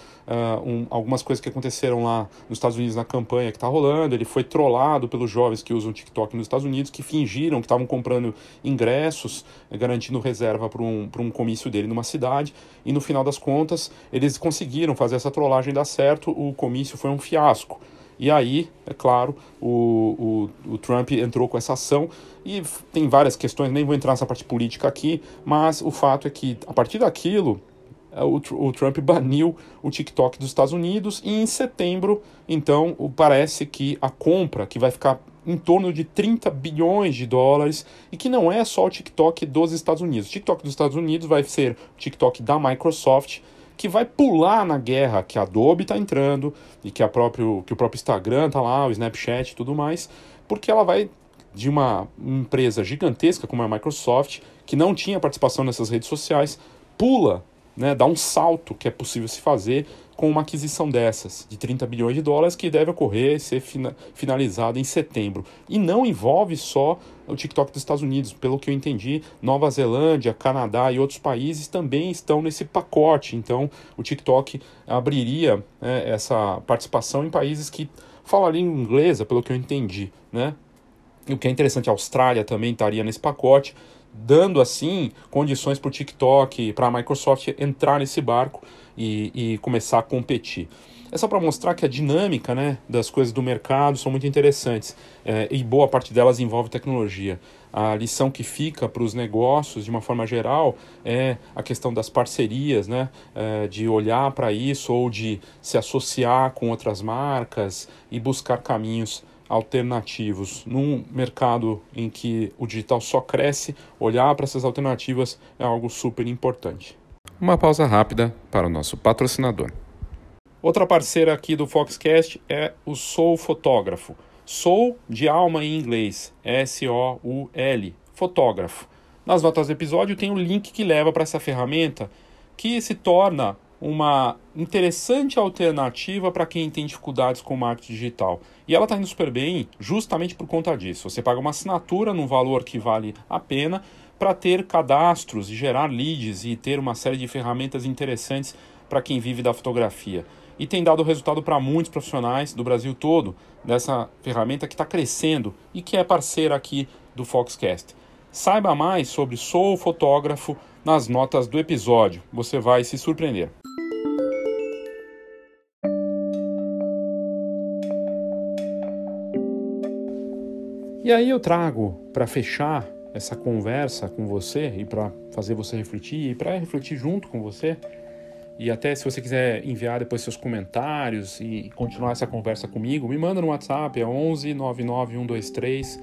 um, algumas coisas que aconteceram lá nos Estados Unidos na campanha que está rolando. Ele foi trollado pelos jovens que usam TikTok nos Estados Unidos, que fingiram que estavam comprando ingressos, eh, garantindo reserva para um, um comício dele numa cidade, e no final das contas eles conseguiram fazer essa trollagem dar certo, o comício foi um fiasco. E aí, é claro, o, o, o, Trump entrou com essa ação e tem várias questões, nem vou entrar nessa parte política aqui, mas o fato é que a partir daquilo é, o, o Trump baniu o TikTok dos Estados Unidos e em setembro, então, parece que a compra, que vai ficar em torno de 30 bilhões de dólares e que não é só o TikTok dos Estados Unidos. O TikTok dos Estados Unidos vai ser o TikTok da Microsoft que vai pular na guerra que a Adobe está entrando e que, a próprio, que o próprio Instagram está lá, o Snapchat e tudo mais, porque ela vai de uma empresa gigantesca como a Microsoft, que não tinha participação nessas redes sociais, pula, né, dá um salto que é possível se fazer com uma aquisição dessas, de 30 bilhões de dólares, que deve ocorrer e ser fina, finalizada em setembro. E não envolve só o TikTok dos Estados Unidos, pelo que eu entendi, Nova Zelândia, Canadá e outros países também estão nesse pacote. Então, o TikTok abriria né, essa participação em países que falam a língua inglesa, pelo que eu entendi, né? E o que é interessante, a Austrália também estaria nesse pacote, dando assim condições para o TikTok, para a Microsoft entrar nesse barco e, e começar a competir. É só para mostrar que a dinâmica né, das coisas do mercado são muito interessantes é, e boa parte delas envolve tecnologia. A lição que fica para os negócios, de uma forma geral, é a questão das parcerias, né, é, de olhar para isso ou de se associar com outras marcas e buscar caminhos alternativos. Num mercado em que o digital só cresce, olhar para essas alternativas é algo super importante. Uma pausa rápida para o nosso patrocinador. Outra parceira aqui do Foxcast é o Soul Fotógrafo. Soul de alma em inglês, S-O-U-L, fotógrafo. Nas notas do episódio tem o um link que leva para essa ferramenta que se torna uma interessante alternativa para quem tem dificuldades com marketing digital. E ela está indo super bem justamente por conta disso. Você paga uma assinatura num valor que vale a pena para ter cadastros e gerar leads e ter uma série de ferramentas interessantes para quem vive da fotografia. E tem dado resultado para muitos profissionais do Brasil todo dessa ferramenta que está crescendo e que é parceira aqui do Foxcast. Saiba mais sobre Sou Fotógrafo nas notas do episódio. Você vai se surpreender. E aí eu trago para fechar essa conversa com você e para fazer você refletir e para refletir junto com você. E até se você quiser enviar depois seus comentários e continuar essa conversa comigo, me manda no WhatsApp, é 11 99 123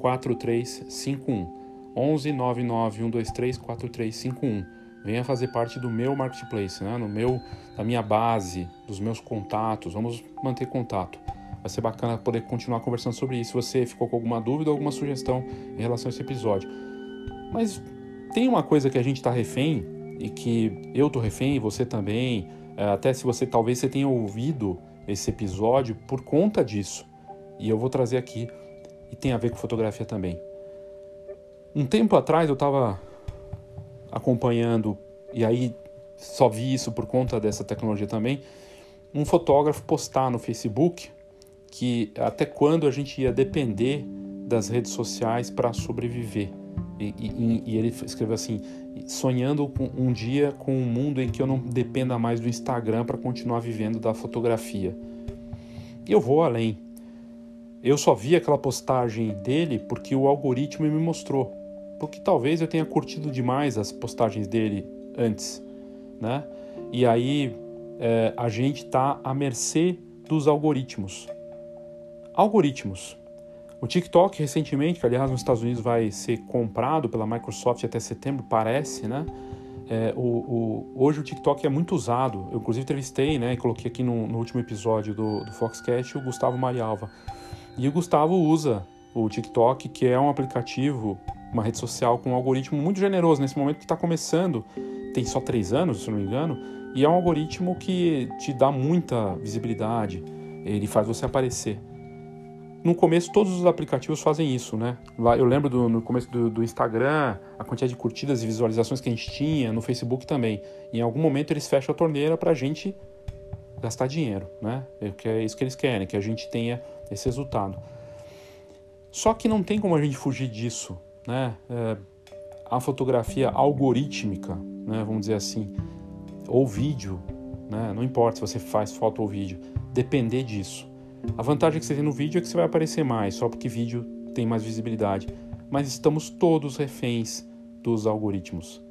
4351. 11 99 123 4351. Venha fazer parte do meu marketplace, né? no meu, da minha base, dos meus contatos. Vamos manter contato. Vai ser bacana poder continuar conversando sobre isso. Se você ficou com alguma dúvida ou alguma sugestão em relação a esse episódio. Mas tem uma coisa que a gente está refém e que eu tô refém, você também. É, até se você talvez você tenha ouvido esse episódio por conta disso. E eu vou trazer aqui e tem a ver com fotografia também. Um tempo atrás eu estava acompanhando e aí só vi isso por conta dessa tecnologia também. Um fotógrafo postar no Facebook que até quando a gente ia depender das redes sociais para sobreviver. E, e, e, ele escreveu assim: sonhando com um dia com um mundo em que eu não dependa mais do Instagram para continuar vivendo da fotografia. E eu vou além. eu só vi aquela postagem dele porque o algoritmo me mostrou. Porque talvez eu tenha curtido demais as postagens dele antes, né? E aí é, a gente está à mercê dos algoritmos. Algoritmos. O TikTok recentemente, que aliás nos Estados Unidos vai ser comprado pela Microsoft até setembro, parece, né? É, o, o, hoje o TikTok é muito usado. Eu inclusive entrevistei, né, e coloquei aqui no, no último episódio do, do Foxcast o Gustavo Marialva. E o Gustavo usa o TikTok, que é um aplicativo, uma rede social com um algoritmo muito generoso nesse momento que está começando. Tem só três anos, se não me engano, e é um algoritmo que te dá muita visibilidade. Ele faz você aparecer. No começo, todos os aplicativos fazem isso, né? Lá, eu lembro do, no começo do, do, Instagram, a quantidade de curtidas e visualizações que a gente tinha, no Facebook também. Em algum momento eles fecham a torneira para a gente gastar dinheiro, né? É, é isso que eles querem, que a gente tenha esse resultado. Só que não tem como a gente fugir disso, né? É, a fotografia algorítmica, né? Vamos dizer assim, ou vídeo, né? Não importa se você faz foto ou vídeo, depender disso. A vantagem que você tem no vídeo é que você vai aparecer mais, só porque vídeo tem mais visibilidade. Mas estamos todos reféns dos algoritmos.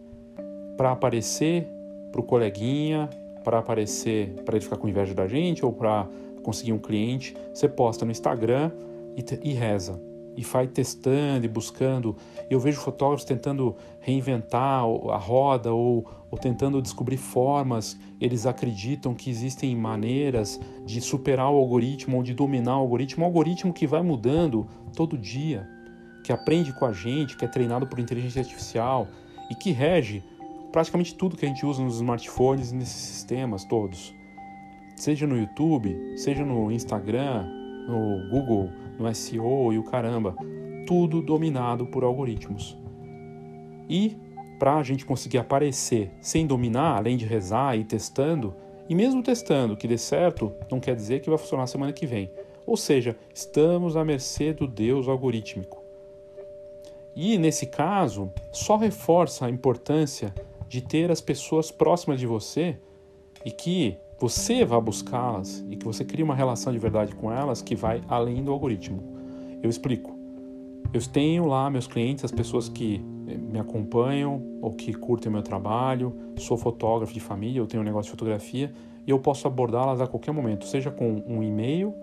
Para aparecer para o coleguinha, para aparecer, para ele ficar com inveja da gente ou para conseguir um cliente, você posta no Instagram e, e reza e vai testando e buscando. Eu vejo fotógrafos tentando reinventar a roda ou, ou, tentando descobrir formas. Eles acreditam que existem maneiras de superar o algoritmo ou de dominar o algoritmo. Um algoritmo que vai mudando todo dia, que aprende com a gente, que é treinado por inteligência artificial e que rege praticamente tudo que a gente usa nos smartphones e nesses sistemas todos. Seja no YouTube, seja no Instagram, no Google, no SEO e o caramba, tudo dominado por algoritmos. E para a gente conseguir aparecer sem dominar, além de rezar e testando, e mesmo testando que dê certo, não quer dizer que vai funcionar semana que vem. Ou seja, estamos à mercê do Deus algorítmico. E nesse caso, só reforça a importância de ter as pessoas próximas de você e que você vá buscá-las e que você crie uma relação de verdade com elas que vai além do algoritmo. Eu explico. Eu tenho lá meus clientes, as pessoas que eh, me acompanham ou que curtem meu trabalho, sou fotógrafo de família, eu tenho um negócio de fotografia e eu posso abordá-las a qualquer momento, seja com um e-mail,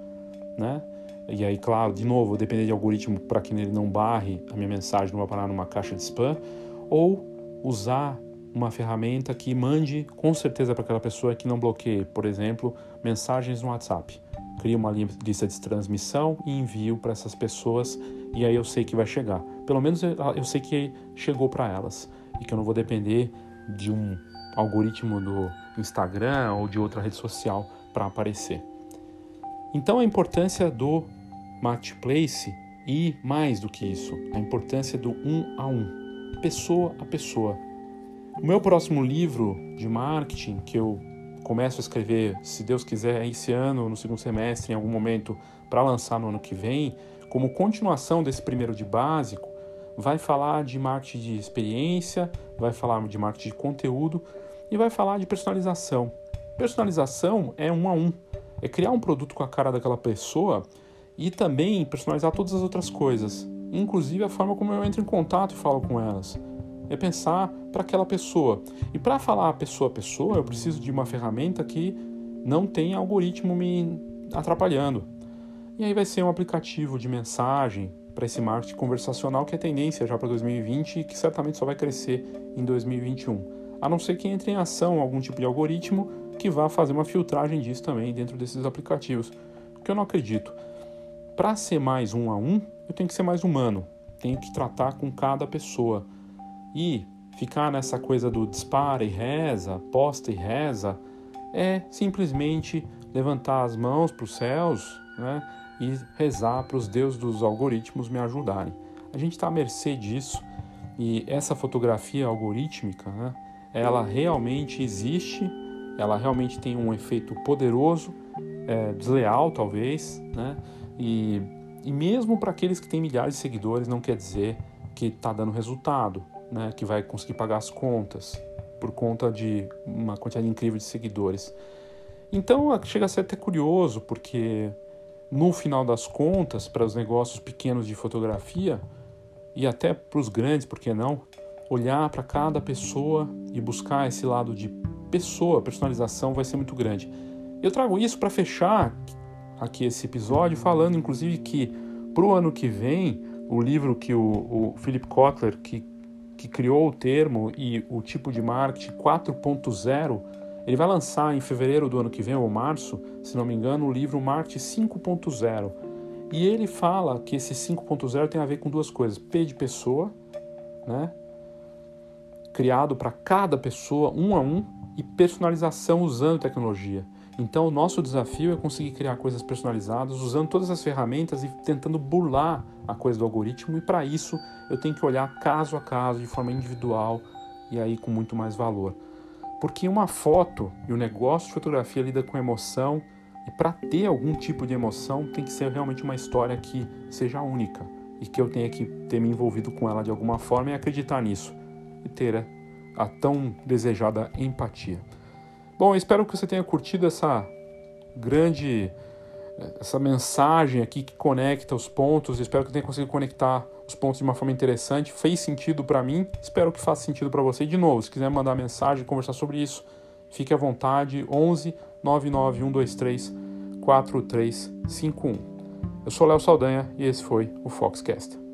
né? E aí, claro, de novo, depender de algoritmo para que ele não barre a minha mensagem, não vai parar numa caixa de spam, ou usar uma ferramenta que mande com certeza para aquela pessoa que não bloqueie, por exemplo, mensagens no WhatsApp. Crio uma lista de transmissão e envio para essas pessoas e aí eu sei que vai chegar. Pelo menos eu, eu sei que chegou para elas e que eu não vou depender de um algoritmo do Instagram ou de outra rede social para aparecer. Então a importância do marketplace e mais do que isso, a importância do um a um, pessoa a pessoa. O meu próximo livro de marketing, que eu começo a escrever, se Deus quiser, esse ano, no segundo semestre, em algum momento, para lançar no ano que vem, como continuação desse primeiro de básico, vai falar de marketing de experiência, vai falar de marketing de conteúdo e vai falar de personalização. Personalização é um a um, é criar um produto com a cara daquela pessoa e também personalizar todas as outras coisas, inclusive a forma como eu entro em contato e falo com elas é pensar para aquela pessoa. E para falar pessoa a pessoa, eu preciso de uma ferramenta que não tenha algoritmo me atrapalhando. E aí vai ser um aplicativo de mensagem para esse marketing conversacional que é tendência já para 2020 e que certamente só vai crescer em 2021. A não ser que entre em ação algum tipo de algoritmo que vá fazer uma filtragem disso também dentro desses aplicativos. Que eu não acredito. Para ser mais um a um, eu tenho que ser mais humano. Tenho que tratar com cada pessoa. E ficar nessa coisa do dispara e reza, posta e reza, é simplesmente levantar as mãos para os céus né, e rezar para os deuses dos algoritmos me ajudarem. A gente está à mercê disso e essa fotografia algorítmica, né, ela realmente existe, ela realmente tem um efeito poderoso, é, desleal talvez, né, e, e mesmo para aqueles que têm milhares de seguidores não quer dizer que está dando resultado né, que vai conseguir pagar as contas por conta de uma quantidade incrível de seguidores. Então chega a ser até curioso, porque no final das contas, para os negócios pequenos de fotografia e até para os grandes, por que não, olhar para cada pessoa e buscar esse lado de pessoa, personalização vai ser muito grande. Eu trago isso para fechar aqui esse episódio, falando inclusive que para o ano que vem, o livro que o, o Philip Kotler, que, que criou o termo e o tipo de marketing 4.0, ele vai lançar em fevereiro do ano que vem, ou março, se não me engano, o livro Marketing 5.0. E ele fala que esse 5.0 tem a ver com duas coisas: P de pessoa, né? criado para cada pessoa, um a um, e personalização usando tecnologia. Então, o nosso desafio é conseguir criar coisas personalizadas usando todas as ferramentas e tentando burlar a coisa do algoritmo. E para isso, eu tenho que olhar caso a caso, de forma individual e aí com muito mais valor. Porque uma foto e o negócio de fotografia lida com emoção e para ter algum tipo de emoção tem que ser realmente uma história que seja única e que eu tenha que ter me envolvido com ela de alguma forma e acreditar nisso e ter a tão desejada empatia. Bom, espero que você tenha curtido essa grande essa mensagem aqui que conecta os pontos. Espero que tenha conseguido conectar os pontos de uma forma interessante. Fez sentido para mim, espero que faça sentido para você. De novo, se quiser mandar mensagem, conversar sobre isso, fique à vontade. 11 99123 4351. Eu sou Léo Saldanha e esse foi o Foxcast.